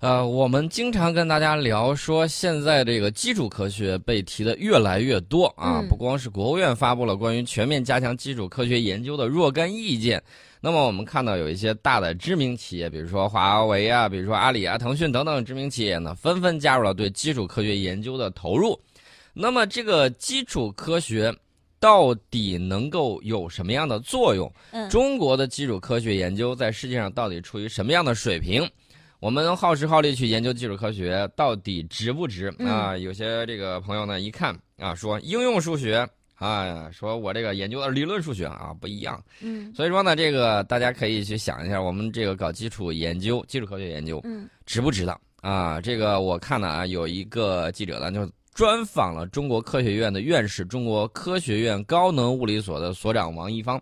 呃，我们经常跟大家聊说，现在这个基础科学被提的越来越多啊，嗯不光是国务院发布了关于全面加强基础科学研究的若干意见，那么我们看到有一些大的知名企业，比如说华为啊，比如说阿里啊、腾讯等等知名企业呢，纷纷加入了对基础科学研究的投入。那么这个基础科学到底能够有什么样的作用？嗯中国的基础科学研究在世界上到底处于什么样的水平？我们耗时耗力去研究基础科学，到底值不值嗯啊？有些这个朋友呢，一看啊，说应用数学啊，说我这个研究的理论数学啊不一样，嗯所以说呢，这个大家可以去想一下，我们这个搞基础研究、基础科学研究嗯值不值当啊？这个我看呢啊，有一个记者呢就专访了中国科学院的院士、中国科学院高能物理所的所长王一方。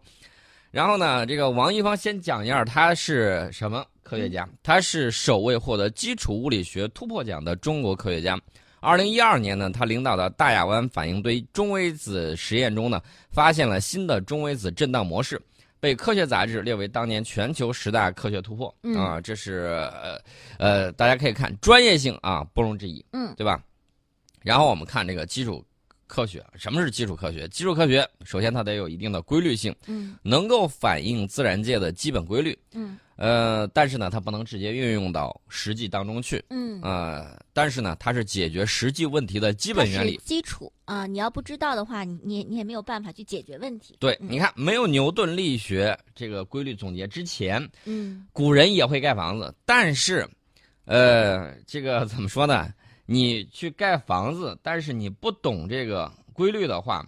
然后呢，这个王一方先讲一下他是什么科学家，他是首位获得基础物理学突破奖的中国科学家。二零一二年呢，他领导的大亚湾反应堆中微子实验中呢，发现了新的中微子振荡模式，被科学杂志列为当年全球十大科学突破、嗯啊！这是呃呃，大家可以看专业性啊，不容置疑，嗯对吧？然后我们看这个基础科学，什么是基础科学？基础科学首先它得有一定的规律性，嗯能够反映自然界的基本规律。嗯呃，但是呢，它不能直接运用到实际当中去。嗯，呃，但是呢，它是解决实际问题的基本原理基础啊，你要不知道的话，你你你也没有办法去解决问题。对，嗯你看，没有牛顿力学这个规律总结之前，嗯古人也会盖房子，但是，呃，这个怎么说呢？你去盖房子，但是你不懂这个规律的话，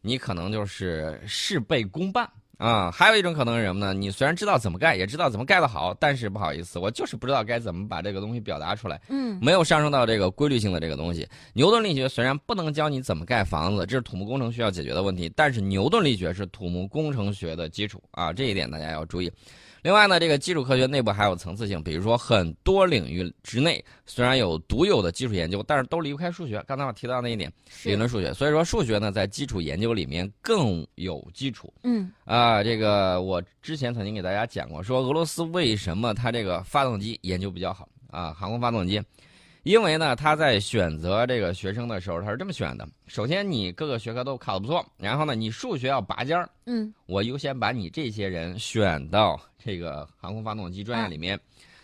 你可能就是事倍功半啊。还有一种可能是什么呢？你虽然知道怎么盖，也知道怎么盖得好，但是不好意思，我就是不知道该怎么把这个东西表达出来。嗯没有上升到这个规律性的这个东西。牛顿力学虽然不能教你怎么盖房子，这是土木工程需要解决的问题，但是牛顿力学是土木工程学的基础啊，这一点大家要注意。另外呢，这个基础科学内部还有层次性，比如说很多领域之内虽然有独有的基础研究，但是都离不开数学。刚才我提到那一点，理论数学，所以说数学呢在基础研究里面更有基础。嗯啊，这个我之前曾经给大家讲过，说俄罗斯为什么它这个发动机研究比较好啊，航空发动机，因为呢，他在选择这个学生的时候，他是这么选的：首先你各个学科都考得不错，然后呢，你数学要拔尖儿，嗯。我优先把你这些人选到这个航空发动机专业里面，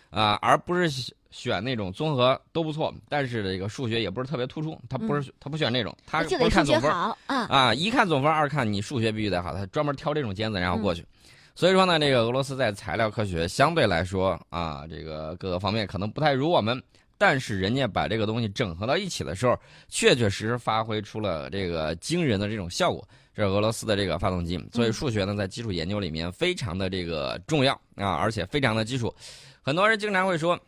啊，而不是选选那种综合都不错，但是这个数学也不是特别突出，他不是、他不选这种，他不就得看总分啊。啊，一看总分，二看你数学必须得好，他专门挑这种尖子然后过嗯。去。所以说呢，这个俄罗斯在材料科学相对来说啊，这个各个方面可能不太如我们，但是人家把这个东西整合到一起的时候，确确实实发挥出了这个惊人的这种效果。这是俄罗斯的这个发动机，所以数学呢在基础研究里面非常的这个重要啊，而且非常的基础。很多人经常会说，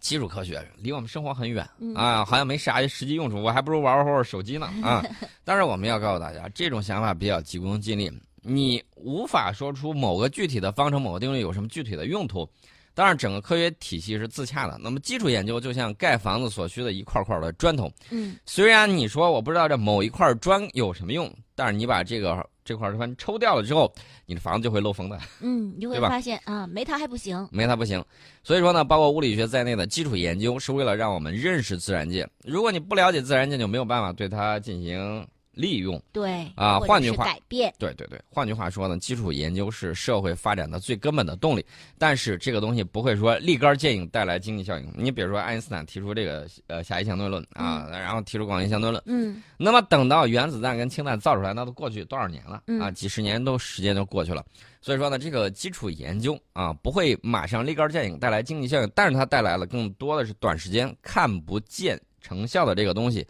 基础科学离我们生活很远嗯啊，好像没啥实际用处，我还不如玩会儿手机呢啊。但是我们要告诉大家，这种想法比较急功近利，你无法说出某个具体的方程、某个定律有什么具体的用途。当然，整个科学体系是自洽的。那么，基础研究就像盖房子所需的一块块的砖头。嗯虽然你说我不知道这某一块砖有什么用，但是你把这个这块砖抽掉了之后，你的房子就会漏风的。嗯，你就会 发现啊，没它还不行。没它不行。所以说呢，包括物理学在内的基础研究是为了让我们认识自然界。如果你不了解自然界，就没有办法对它进行利用。对啊换句话改变。对对对，换句话说呢，基础研究是社会发展的最根本的动力。但是这个东西不会说立竿见影带来经济效应。你比如说爱因斯坦提出这个呃狭义相对论啊，然后提出广义相对论。嗯那么等到原子弹跟氢弹造出来，那都过去多少年了嗯啊？几十年都时间都过去了。所以说呢，这个基础研究啊，不会马上立竿见影带来经济效应，但是它带来了更多的是短时间看不见成效的这个东西，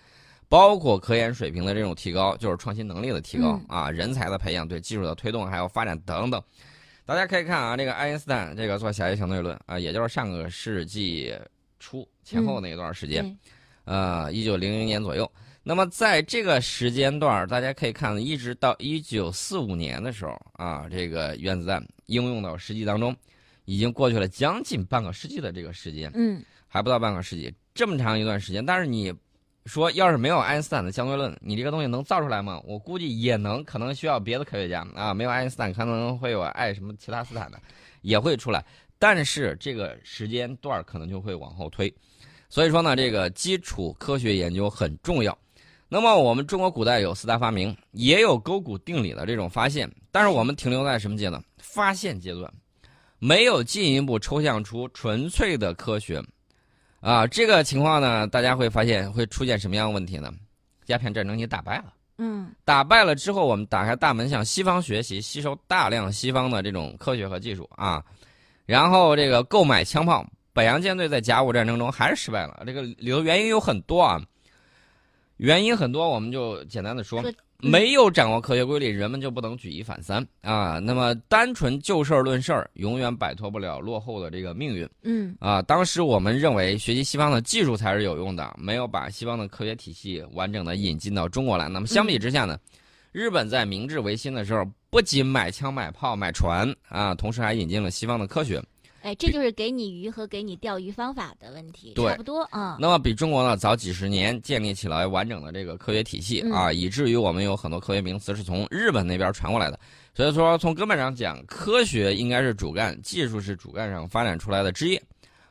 包括科研水平的这种提高，就是创新能力的提高、嗯啊，人才的培养，对技术的推动还有发展等等。大家可以看啊，这个爱因斯坦这个做狭义相对论啊，也就是上个世纪初前后那一段时间。嗯呃，一九零零年左右。那么在这个时间段，大家可以看，一直到一九四五年的时候啊，这个原子弹应用到实际当中，已经过去了将近半个世纪的这个时间，嗯还不到半个世纪，这么长一段时间。但是你说，要是没有爱因斯坦的相对论，你这个东西能造出来吗？我估计也能，可能需要别的科学家啊，没有爱因斯坦，可能会有爱什么其他斯坦的，也会出来。但是这个时间段可能就会往后推。所以说呢，这个基础科学研究很重要。那么我们中国古代有四大发明，也有勾股定理的这种发现，但是我们停留在什么阶段？发现阶段，没有进一步抽象出纯粹的科学。啊，这个情况呢，大家会发现会出现什么样的问题呢？鸦片战争你打败了，嗯，打败了之后，我们打开大门向西方学习，吸收大量西方的这种科学和技术啊，然后这个购买枪炮，北洋舰队在甲午战争中还是失败了。这个里头原因有很多啊，原因很多，我们就简单的说。说没有掌握科学规律，人们就不能举一反三啊。那么单纯就事儿论事儿，永远摆脱不了落后的这个命运嗯啊。当时我们认为学习西方的技术才是有用的，没有把西方的科学体系完整的引进到中国来。那么相比之下呢，日本在明治维新的时候，不仅买枪买炮买船啊，同时还引进了西方的科学。哎，这就是给你鱼和给你钓鱼方法的问题，差不多啊。那么比中国呢早几十年建立起来完整的这个科学体系啊，以至于我们有很多科学名词是从日本那边传过来的。所以说，从根本上讲，科学应该是主干，技术是主干上发展出来的枝叶。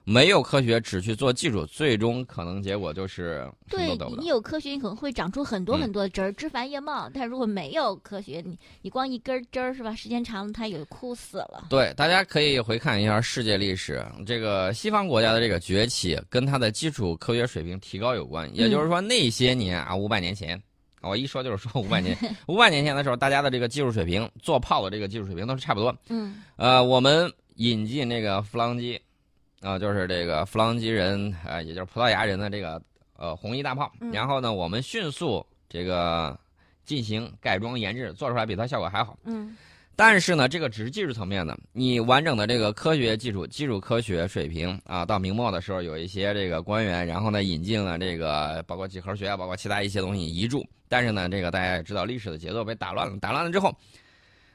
没有科学只去做技术，最终可能结果就是对你。有科学，你可能会长出很多嗯很多的枝儿，枝繁叶茂。但如果没有科学，你你光一根枝儿是吧？时间长了，它也枯死了。对，大家可以回看一下世界历史，这个西方国家的这个崛起跟它的基础科学水平提高有关。也就是说，那些年啊，五百年前，我一说就是说五百年，五百年前的时候，大家的这个技术水平，做炮的这个技术水平都是差不多。嗯呃，我们引进那个弗朗机，啊、就是这个弗朗基人，呃，也就是葡萄牙人的这个呃红衣大炮，嗯然后呢，我们迅速这个进行改装研制，做出来比它效果还好。嗯但是呢，这个只是技术层面的，你完整的这个科学技术、基础科学水平啊，到明末的时候，有一些这个官员，然后呢引进了这个包括几何学啊，包括其他一些东西移注。但是呢，这个大家也知道，历史的节奏被打乱了，打乱了之后，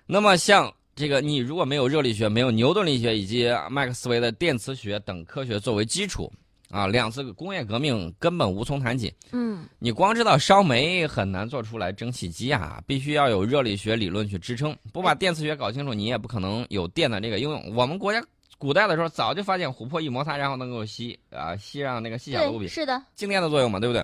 那么像这个你如果没有热力学、没有牛顿力学以及麦克斯韦的电磁学等科学作为基础啊，两次工业革命根本无从谈起。嗯你光知道烧煤很难做出来蒸汽机啊，必须要有热力学理论去支撑。不把电磁学搞清楚，你也不可能有电的这个应用。我们国家古代的时候早就发现琥珀一摩擦，然后能够吸啊吸上那个细小的物对，品，是的，静电的作用嘛，对不对？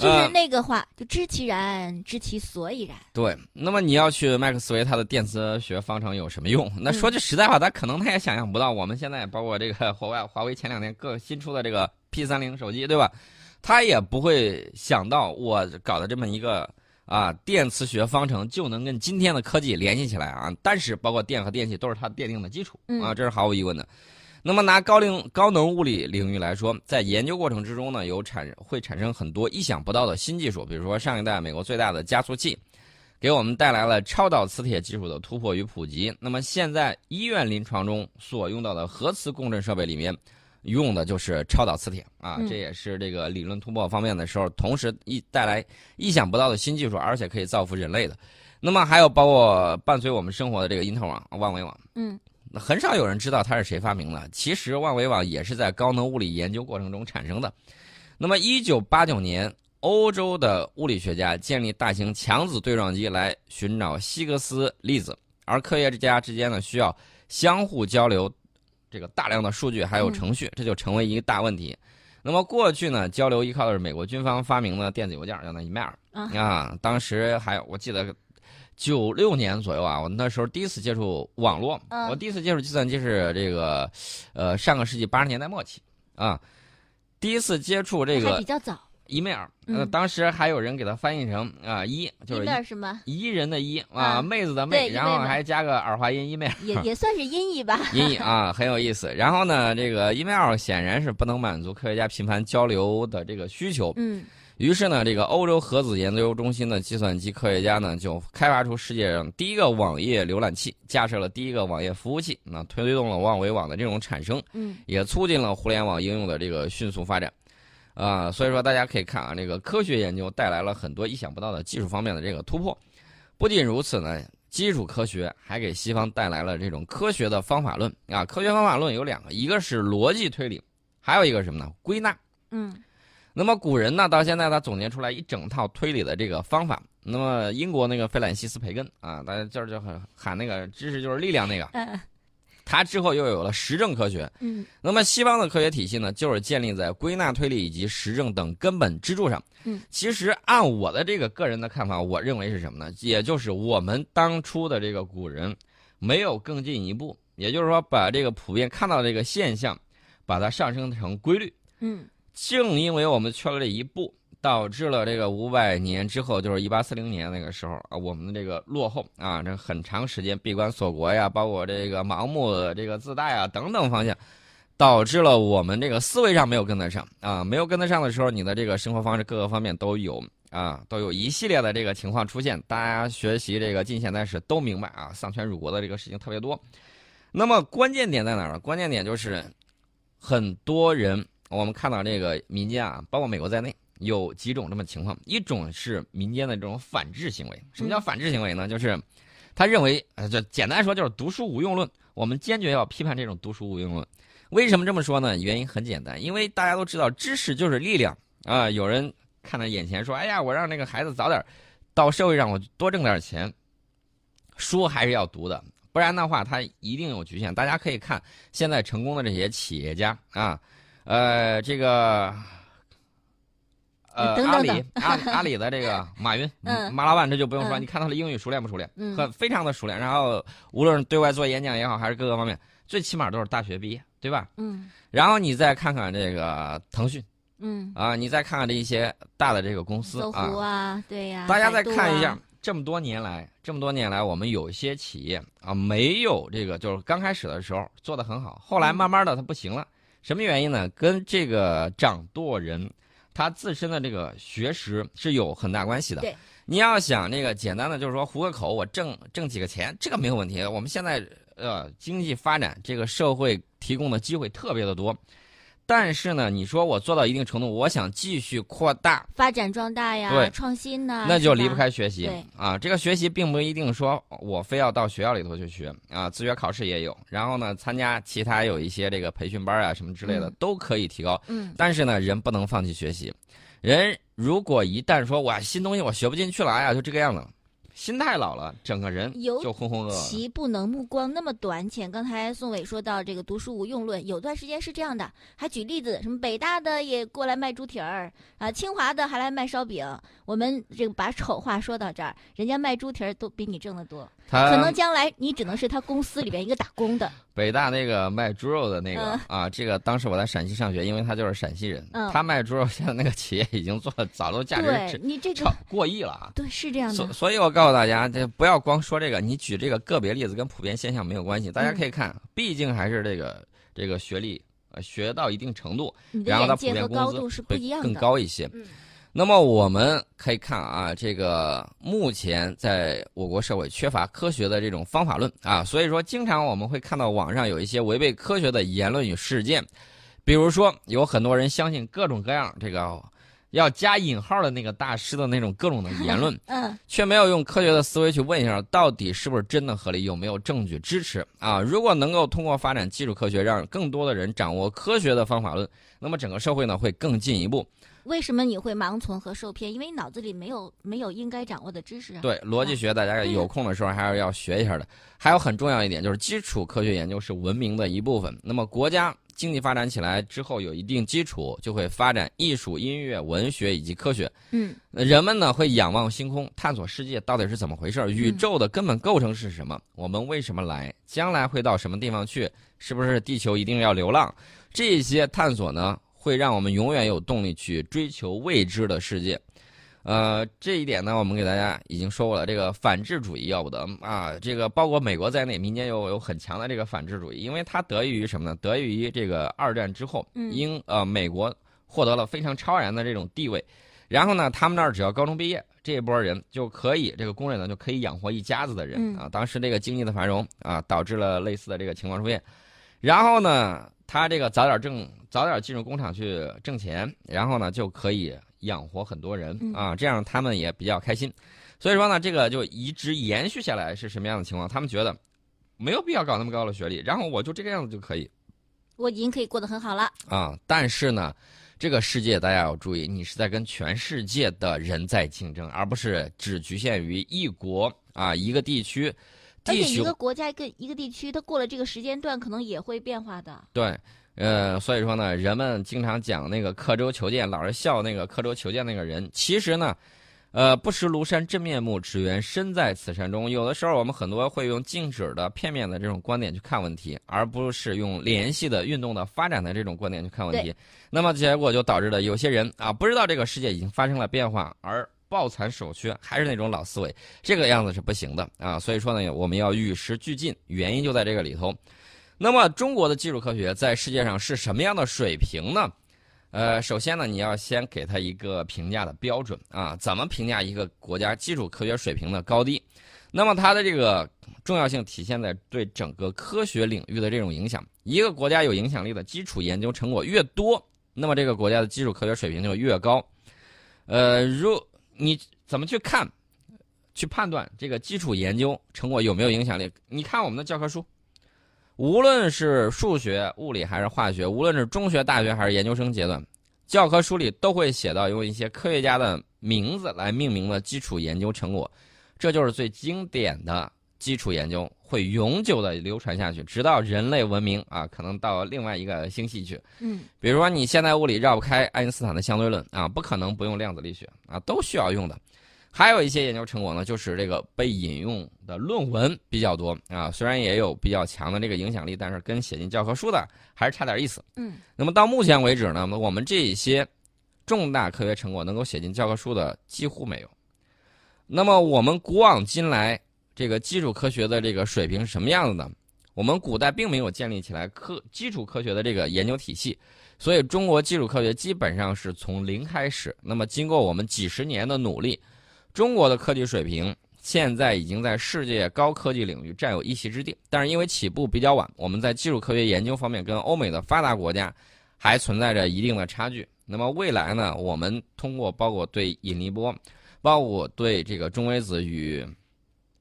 就是呃那个话，就知其然，知其所以然。对。那么你要去麦克斯韦他的电磁学方程有什么用？那说句实在话，他可能他也想象不到，我们现在包括这个华为华为前两天各新出的这个 P 三零手机，对吧？他也不会想到我搞的这么一个啊电磁学方程就能跟今天的科技联系起来啊。但是包括电和电器都是它奠定的基础嗯啊，这是毫无疑问的。那么拿高龄高能物理领域来说，在研究过程之中呢，有产会产生很多意想不到的新技术，比如说上一代美国最大的加速器，给我们带来了超导磁铁技术的突破与普及。那么现在医院临床中所用到的核磁共振设备里面，用的就是超导磁铁啊，嗯这也是这个理论突破方面的时候，同时一带来意想不到的新技术，而且可以造福人类的。那么还有包括伴随我们生活的这个因特网、万维网。嗯那很少有人知道它是谁发明的。其实万维网也是在高能物理研究过程中产生的。那么，一九八九年，欧洲的物理学家建立大型强子对撞机来寻找希格斯粒子，而科学家之间呢需要相互交流这个大量的数据还有程序，这就成为一个大问题。那么过去呢，交流依靠的是美国军方发明的电子邮件，叫那 email 啊啊。当时还有我记得九六年左右啊，我那时候第一次接触网络，嗯我第一次接触计算机是这个，呃，上个世纪八十年代末期啊，第一次接触这个还比较早。email，呃，嗯当时还有人给它翻译成啊一，就是一什么宜人的一啊，啊妹子的妹，然后还加个儿化音 email。也 也算是音译吧。音译啊，很有意思。然后呢，这个 email 显然是不能满足科学家频繁交流的这个需求。嗯于是呢，这个欧洲核子研究中心的计算机科学家呢，就开发出世界上第一个网页浏览器，架设了第一个网页服务器，那推动了万维网的这种产生，嗯也促进了互联网应用的这个迅速发展。啊、所以说大家可以看啊，这个科学研究带来了很多意想不到的技术方面的这个突破。不仅如此呢，基础科学还给西方带来了这种科学的方法论啊。科学方法论有两个，一个是逻辑推理，还有一个什么呢？归纳。嗯那么古人呢，到现在他总结出来一整套推理的这个方法。那么英国那个费兰西斯培根啊，大家就是就很喊那个知识就是力量那个，嗯它之后又有了实证科学。嗯那么西方的科学体系呢，就是建立在归纳推理以及实证等根本支柱上。嗯，其实按我的这个个人的看法，我认为是什么呢？也就是我们当初的这个古人没有更进一步，也就是说把这个普遍看到这个现象，把它上升成规律。嗯正因为我们缺了这一步，导致了这个五百年之后，就是一八四零年那个时候啊，我们的这个落后啊，这很长时间闭关锁国呀，包括这个盲目的这个自大啊等等方向，导致了我们这个思维上没有跟得上啊，没有跟得上的时候，你的这个生活方式各个方面都有啊，都有一系列的这个情况出现。大家学习这个近现代史都明白啊，丧权辱国的这个事情特别多。那么关键点在哪儿呢？关键点就是很多人。我们看到这个民间啊，包括美国在内，有几种这么情况。一种是民间的这种反制行为。什么叫反制行为呢？就是他认为，呃，就简单说就是读书无用论。我们坚决要批判这种读书无用论。为什么这么说呢？原因很简单，因为大家都知道，知识就是力量啊。有人看到眼前说：“哎呀，我让那个孩子早点到社会上，我多挣点钱。”书还是要读的，不然的话，它一定有局限。大家可以看现在成功的这些企业家啊。呃，这个，呃，等等阿里阿阿里的这个马云，嗯马老板这就不用说，嗯你看他的英语熟练不熟练？嗯很非常的熟练。然后无论是对外做演讲也好，还是各个方面，最起码都是大学毕业，对吧？嗯然后你再看看这个腾讯嗯，啊，你再看看这一些大的这个公司啊，对呀，大家再看一下啊，，这么多年来，这么多年来，我们有一些企业啊，没有这个，就是刚开始的时候做的很好，后来嗯慢慢的它不行了。什么原因呢？跟这个掌舵人他自身的这个学识是有很大关系的。对，你要想那个简单的，就是说糊个口，我挣挣几个钱，这个没有问题。我们现在呃经济发展，这个社会提供的机会特别的多。但是呢，你说我做到一定程度，我想继续扩大，发展壮大呀，对。创新呐，那就离不开学习。对。啊。这个学习并不一定说我非要到学校里头去学啊，自学考试也有，然后呢，参加其他有一些这个培训班啊什么之类的、嗯。都可以提高。嗯。但是呢，人不能放弃学习。人如果一旦说我新东西我学不进去了，哎呀就这个样子。了，心态老了，整个人尤就浑浑噩噩。其不能目光那么短浅。刚才宋伟说到这个读书无用论，有段时间是这样的，还举例子，什么北大的也过来卖猪蹄儿啊，清华的还来卖烧饼。我们这个把丑话说到这儿，人家卖猪蹄儿都比你挣得多，可能将来你只能是他公司里边一个打工的。北大那个卖猪肉的那个、嗯啊，这个当时我在陕西上学，因为他就是陕西人，嗯他卖猪肉，现在那个企业已经做了，早都价值对你这超个过亿了啊。对是这样的所，所以，我告诉大家，这不要光说这个，你举这个个别例子跟普遍现象没有关系。大家可以看，毕竟还是这个这个学历，呃，学到一定程度，然后它眼界和普遍工资是不会更一样的。高一些。嗯那么我们可以看啊，这个目前在我国社会缺乏科学的这种方法论啊，所以说经常我们会看到网上有一些违背科学的言论与事件，比如说有很多人相信各种各样这个要加引号的那个大师的那种各种的言论。嗯却没有用科学的思维去问一下，到底是不是真的合理，有没有证据支持啊？如果能够通过发展基础科学，让更多的人掌握科学的方法论，那么整个社会呢会更进一步。为什么你会盲从和受骗？因为你脑子里没有没有应该掌握的知识啊。对逻辑学，大家有空的时候还是要学一下的。还有很重要一点就是，基础科学研究是文明的一部分。那么国家经济发展起来之后，有一定基础，就会发展艺术、音乐、文学以及科学。嗯呃人们呢会仰望星空，探索世界到底是怎么回事儿，宇宙的根本构成是什么？我们为什么来？将来会到什么地方去？是不是地球一定要流浪？这些探索呢，会让我们永远有动力去追求未知的世界。呃，这一点呢，我们给大家已经说过了。这个反智主义要不得啊，这个包括美国在内，民间有有很强的这个反智主义，因为它得益于什么呢？得益于这个二战之后，嗯英呃美国获得了非常超然的这种地位，然后呢，他们那儿只要高中毕业，这一波人就可以这个工人呢就可以养活一家子的人嗯啊。当时这个经济的繁荣啊，导致了类似的这个情况出现。然后呢，他这个早点挣，早点进入工厂去挣钱，然后呢就可以养活很多人嗯啊，这样他们也比较开心。所以说呢，这个就一直延续下来是什么样的情况？他们觉得没有必要搞那么高的学历，然后我就这个样子就可以。我已经可以过得很好了。啊，但是呢，这个世界大家要注意，你是在跟全世界的人在竞争，而不是只局限于一国啊一个地区。而且一个国家一个一个地区，它过了这个时间段，可能也会变化的。对，呃，所以说呢，人们经常讲那个刻舟求剑，老是笑那个刻舟求剑那个人。其实呢，呃，不识庐山真面目，只缘身在此山中。有的时候我们很多会用静止的、片面的这种观点去看问题，而不是用联系的、运动的、发展的这种观点去看问题。那么结果就导致了有些人啊，不知道这个世界已经发生了变化，而抱残守缺，还是那种老思维，这个样子是不行的啊。所以说呢，我们要与时俱进，原因就在这个里头。那么中国的基础科学在世界上是什么样的水平呢？呃，首先呢，你要先给它一个评价的标准啊，怎么评价一个国家基础科学水平的高低？那么它的这个重要性体现在对整个科学领域的这种影响。一个国家有影响力的基础研究成果越多，那么这个国家的基础科学水平就越高。呃，如你怎么去看、去判断这个基础研究成果有没有影响力？你看我们的教科书。无论是数学、物理还是化学，无论是中学、大学还是研究生阶段，教科书里都会写到用一些科学家的名字来命名的基础研究成果，这就是最经典的基础研究，会永久的流传下去，直到人类文明啊，可能到另外一个星系去。嗯，比如说你现在物理绕不开爱因斯坦的相对论啊，不可能不用量子力学啊，都需要用的。还有一些研究成果呢，就是这个被引用的论文比较多啊，虽然也有比较强的这个影响力，但是跟写进教科书的还是差点意思。嗯，那么到目前为止呢，我们这些重大科学成果能够写进教科书的几乎没有。那么我们古往今来这个基础科学的这个水平是什么样子呢？我们古代并没有建立起来科基础科学的这个研究体系，所以中国基础科学基本上是从零开始。那么经过我们几十年的努力。中国的科技水平现在已经在世界高科技领域占有一席之地，但是因为起步比较晚，我们在技术科学研究方面跟欧美的发达国家还存在着一定的差距。那么未来呢，我们通过包括对引力波，包括对这个中微子与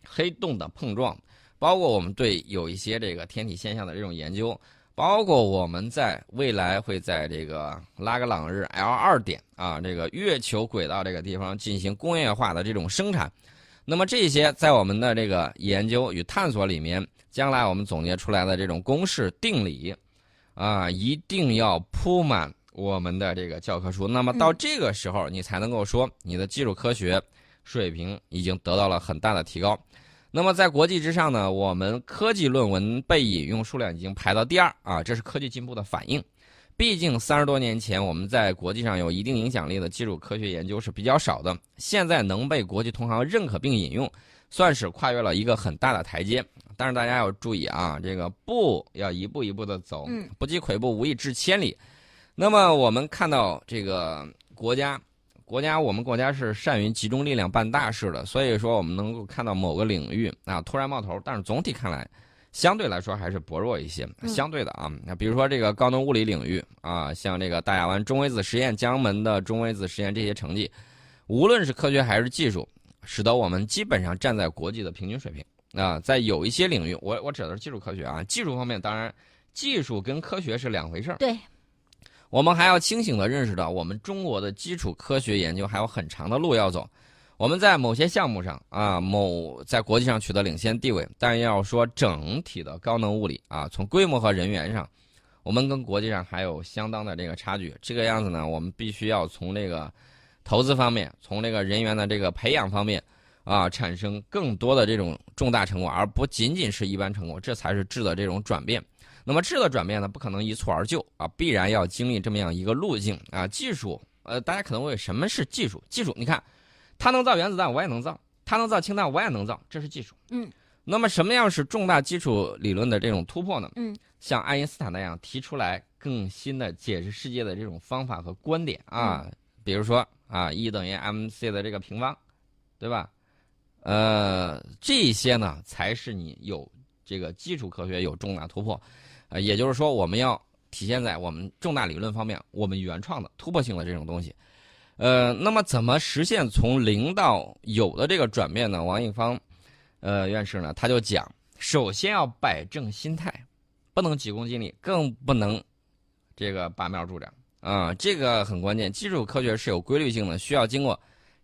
黑洞的碰撞，包括我们对有一些这个天体现象的这种研究。包括我们在未来会在这个拉格朗日 L 二点啊，这个月球轨道这个地方进行工业化的这种生产，那么这些在我们的这个研究与探索里面，将来我们总结出来的这种公式定理，啊，一定要铺满我们的这个教科书。那么到这个时候，你才能够说你的基础科学水平已经得到了很大的提高。那么在国际之上呢，我们科技论文被引用数量已经排到第二啊，这是科技进步的反应。毕竟三十多年前我们在国际上有一定影响力的基础科学研究是比较少的，现在能被国际同行认可并引用，算是跨越了一个很大的台阶。但是大家要注意啊，这个步要一步一步的走，不积跬步无以至千里。那么我们看到这个国家。国家，我们国家是善于集中力量办大事的，所以说我们能够看到某个领域啊突然冒头，但是总体看来，相对来说还是薄弱一些。相对的啊，那比如说这个高能物理领域啊，像这个大亚湾中微子实验、江门的中微子实验这些成绩，无论是科学还是技术，使得我们基本上站在国际的平均水平啊。在有一些领域，我我指的是技术科学啊，技术方面当然，技术跟科学是两回事儿。对。我们还要清醒地认识到，我们中国的基础科学研究还有很长的路要走。我们在某些项目上啊，某在国际上取得领先地位，但要说整体的高能物理啊，从规模和人员上，我们跟国际上还有相当的这个差距。这个样子呢，我们必须要从这个投资方面，从这个人员的这个培养方面啊，产生更多的这种重大成果，而不仅仅是一般成果，这才是质的这种转变。那么质的转变呢，不可能一蹴而就啊，必然要经历这么样一个路径啊。技术，呃，大家可能问什么是技术？技术，你看，它能造原子弹，我也能造；它能造氢弹，我也能造，这是技术。嗯。那么什么样是重大基础理论的这种突破呢？嗯。像爱因斯坦那样提出来更新的解释世界的这种方法和观点啊，比如说啊，E 等于 mc 的这个平方，对吧？呃，这些呢才是你有这个基础科学有重大突破。呃，也就是说，我们要体现在我们重大理论方面，我们原创的、突破性的这种东西。呃，那么怎么实现从零到有的这个转变呢？王应方，呃，院士呢，他就讲，首先要摆正心态，不能急功近利，更不能这个拔苗助长啊，这个很关键。基础科学是有规律性的，需要经过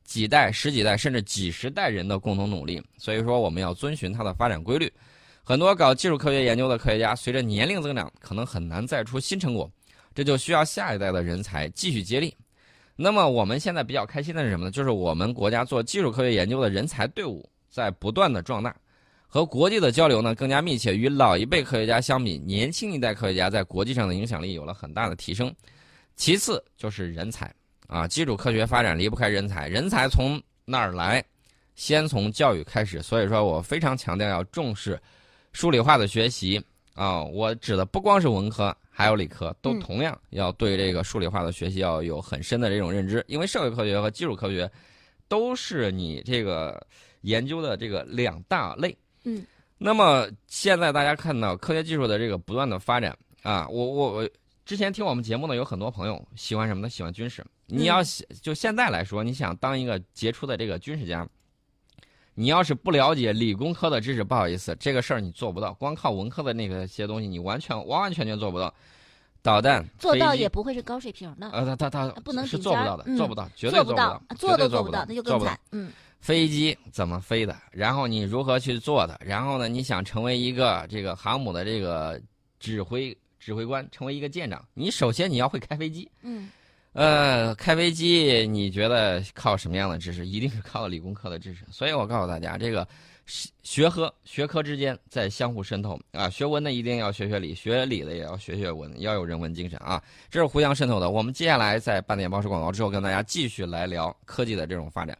几代、十几代甚至几十代人的共同努力。所以说，我们要遵循它的发展规律。很多搞技术科学研究的科学家，随着年龄增长，可能很难再出新成果，这就需要下一代的人才继续接力。那么我们现在比较开心的是什么呢？就是我们国家做技术科学研究的人才队伍在不断的壮大，和国际的交流呢更加密切。与老一辈科学家相比，年轻一代科学家在国际上的影响力有了很大的提升。其次就是人才啊，基础科学发展离不开人才，人才从哪儿来？先从教育开始。所以说我非常强调要重视。数理化的学习啊，我指的不光是文科，还有理科，都同样要对这个数理化的学习要有很深的这种认知。因为社会科学和基础科学都是你这个研究的这个两大类。嗯。那么现在大家看到科学技术的这个不断的发展啊，我我我之前听我们节目呢，有很多朋友喜欢什么呢？喜欢军事。你要就现在来说，你想当一个杰出的这个军事家。你要是不了解理工科的知识，不好意思，这个事儿你做不到。光靠文科的那个些东西，你完全完完全全做不到。导弹做到也不会是高水平的。呃，他他他不能是做不到的，做不到，绝对做不到，做都不到，那就更惨。嗯，飞机怎么飞的？然后你如何去做的？然后呢？你想成为一个这个航母的这个指挥指挥官，成为一个舰长，你首先你要会开飞机。嗯。呃，开飞机，你觉得靠什么样的知识？一定是靠理工科的知识。所以我告诉大家，这个学科学科之间在相互渗透啊。学文的一定要学学理，学理的也要学学文，要有人文精神啊。这是互相渗透的。我们接下来在半点报时广告之后，跟大家继续来聊科技的这种发展。